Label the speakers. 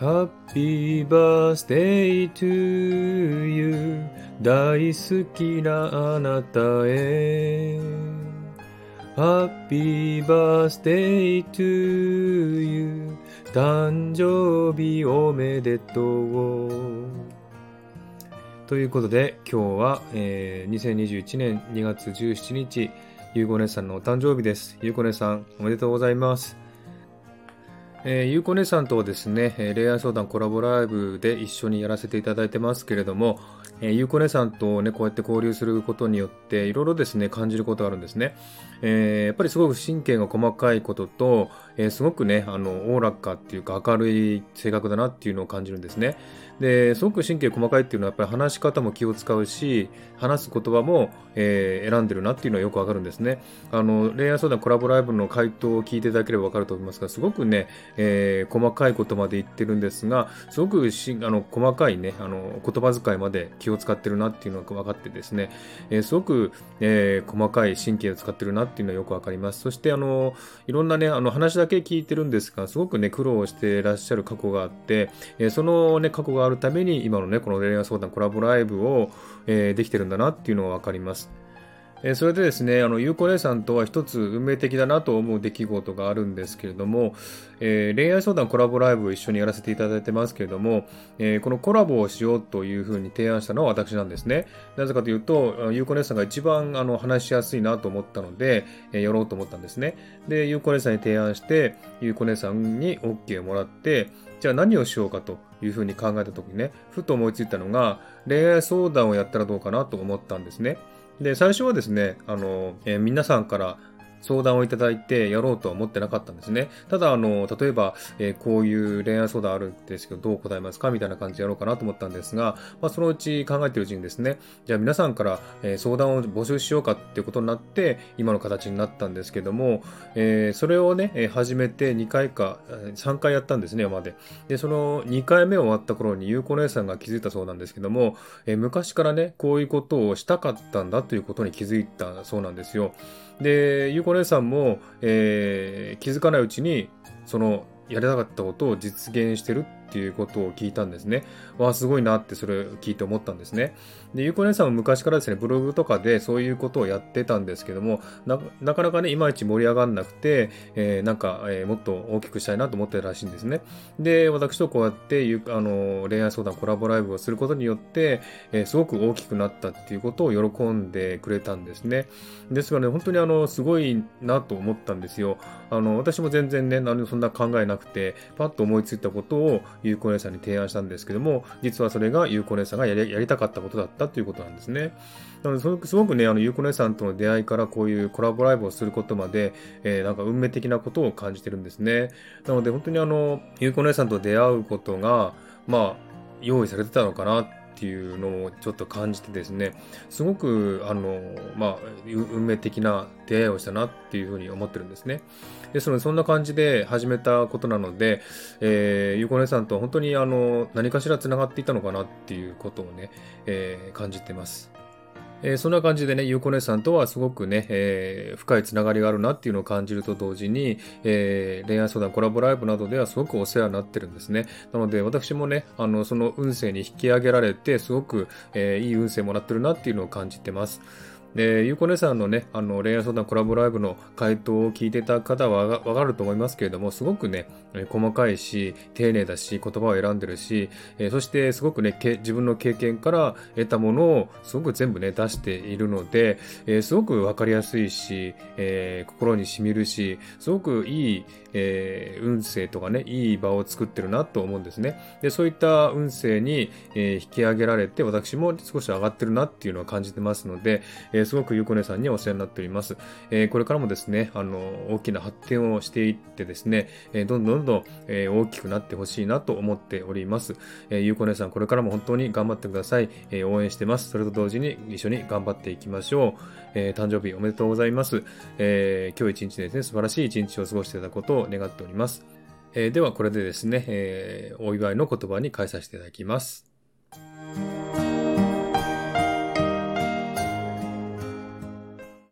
Speaker 1: Happy birthday to you. 大好きなあなたへ。Happy birthday to you. 誕生日おめでとう。ということで今日は、えー、2021年2月17日ゆうこ姉さんのお誕生日です。ゆうこ姉さんおめでとうございます。えー、ゆうこ姉さんとですね、え恋愛相談コラボライブで一緒にやらせていただいてますけれども、えー、ゆうこ姉さんとね、こうやって交流することによって、いろいろですね、感じることがあるんですね。えー、やっぱりすごく神経が細かいことと、えー、すごくね、あの、おおらかっていうか明るい性格だなっていうのを感じるんですね。で、すごく神経細かいっていうのはやっぱり話し方も気を使うし、話す言葉も、えー、選んでるなっていうのはよくわかるんですね。あの、恋愛相談コラボライブの回答を聞いていただければわかると思いますが、すごくね、えー、細かいことまで言ってるんですが、すごくしあの細かいね、あの、言葉遣いまで気を使ってるなっていうのが分かってですね、えー、すごく、えー、細かい神経を使ってるなっていうのはよくわかります。そして、あの、いろんなね、あの、話だけ聞いてるんですが、すごくね、苦労してらっしゃる過去があって、えー、そのね、過去があるために、今のね、この恋愛相談コラボライブを、えー、できてるんだなっていうのが分かります。えそれでですね、あの、ゆうこ姉さんとは一つ運命的だなと思う出来事があるんですけれども、えー、恋愛相談コラボライブを一緒にやらせていただいてますけれども、えー、このコラボをしようというふうに提案したのは私なんですね。なぜかというと、ゆうこ姉さんが一番あの話しやすいなと思ったので、えー、やろうと思ったんですね。で、ゆうこ姉さんに提案して、ゆうこ姉さんに OK をもらって、じゃあ何をしようかというふうに考えた時にね、ふと思いついたのが、恋愛相談をやったらどうかなと思ったんですね。で、最初はですね、あの、えー、皆さんから相談をいただいてやろうとは思ってなかったんですね。ただ、あの、例えば、えー、こういう恋愛相談あるんですけど、どう答えますかみたいな感じでやろうかなと思ったんですが、まあ、そのうち考えてるうちにですね、じゃあ皆さんから、えー、相談を募集しようかっていうことになって、今の形になったんですけども、えー、それをね、始めて2回か、3回やったんですね、今まで。で、その2回目終わった頃に、ゆうこ姉さんが気づいたそうなんですけども、え昔からね、こういうことをしたかったんだということに気づいたそうなんですよ。で、ゆうこ姉さんも、えー、気づかないうちに、その、やりたかったことを実現してるっていうことを聞いたんですね。わあ、すごいなってそれを聞いて思ったんですね。で、ゆうこ姉さんも昔からですね、ブログとかでそういうことをやってたんですけども、なかなかね、いまいち盛り上がんなくて、えー、なんか、えー、もっと大きくしたいなと思ってたらしいんですね。で、私とこうやってゆあの恋愛相談コラボライブをすることによって、えー、すごく大きくなったっていうことを喜んでくれたんですね。ですがね、本当にあの、すごいなと思ったんですよ。あの、私も全然ね、何もそんな考えなくて、パッと思いついたことをゆうこ姉さんに提案したんですけども、実はそれがゆうこ姉さんがやりたかったことだったということなんですね。なので、すごくね、あの、ゆうこ姉さんとの出会いからこういうコラボライブをすることまで、えー、なんか運命的なことを感じてるんですね。なので、本当にあの、ゆうこ姉さんと出会うことが、まあ、用意されてたのかなっていうのをちょっと感じてですね、すごく、あの、まあ、運命的な出会いをしたなっていうふうに思ってるんですね。ですので、そんな感じで始めたことなので、えー、ゆうこ姉さんと本当にあの、何かしらつながっていたのかなっていうことをね、えー、感じてます。えー、そんな感じでね、ゆうこ姉さんとはすごくね、えー、深いつながりがあるなっていうのを感じると同時に、えー、恋愛相談コラボライブなどではすごくお世話になってるんですね。なので、私もね、あの、その運勢に引き上げられて、すごく、えいい運勢もらってるなっていうのを感じてます。で、ゆうこ姉さんのね、あの、恋愛相談コラボライブの回答を聞いてた方はわかると思いますけれども、すごくね、細かいし、丁寧だし、言葉を選んでるし、えー、そしてすごくね、自分の経験から得たものをすごく全部ね、出しているので、えー、すごくわかりやすいし、えー、心に染みるし、すごくいい、え、運勢とかね、いい場を作ってるなと思うんですね。で、そういった運勢に、え、引き上げられて、私も少し上がってるなっていうのは感じてますので、えー、すごくゆうこねさんにお世話になっております。えー、これからもですね、あの、大きな発展をしていってですね、えー、どんどんどんどん、え、大きくなってほしいなと思っております。え、ゆうこねさん、これからも本当に頑張ってください。え、応援してます。それと同時に一緒に頑張っていきましょう。え、誕生日おめでとうございます。え、今日一日ですね、素晴らしい一日を過ごしていただくことを願っております。え、ではこれでですね、えー、お祝いの言葉に変えさせていただきます。